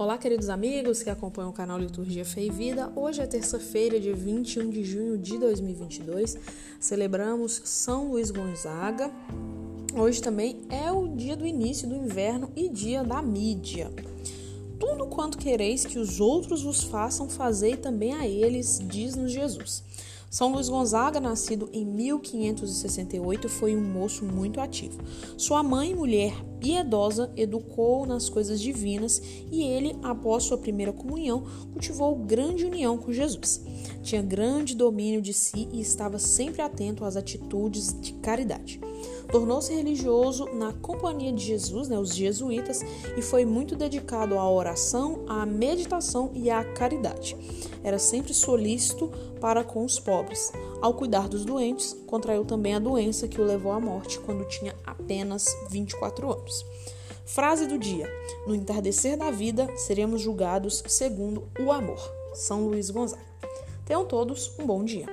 Olá, queridos amigos que acompanham o canal Liturgia Fé e Vida. Hoje é terça-feira, dia 21 de junho de 2022. Celebramos São Luís Gonzaga. Hoje também é o dia do início do inverno e dia da mídia. Tudo quanto quereis que os outros vos façam, fazei também a eles, diz-nos Jesus. São Luís Gonzaga, nascido em 1568, foi um moço muito ativo. Sua mãe, mulher piedosa, educou nas coisas divinas e ele, após sua primeira comunhão, cultivou grande união com Jesus. Tinha grande domínio de si e estava sempre atento às atitudes de caridade. Tornou-se religioso na Companhia de Jesus, né, os jesuítas, e foi muito dedicado à oração, à meditação e à caridade. Era sempre solícito para com os pobres. Ao cuidar dos doentes, contraiu também a doença que o levou à morte quando tinha apenas 24 anos. Frase do dia: No entardecer da vida seremos julgados segundo o amor. São Luís Gonzaga. Tenham todos um bom dia.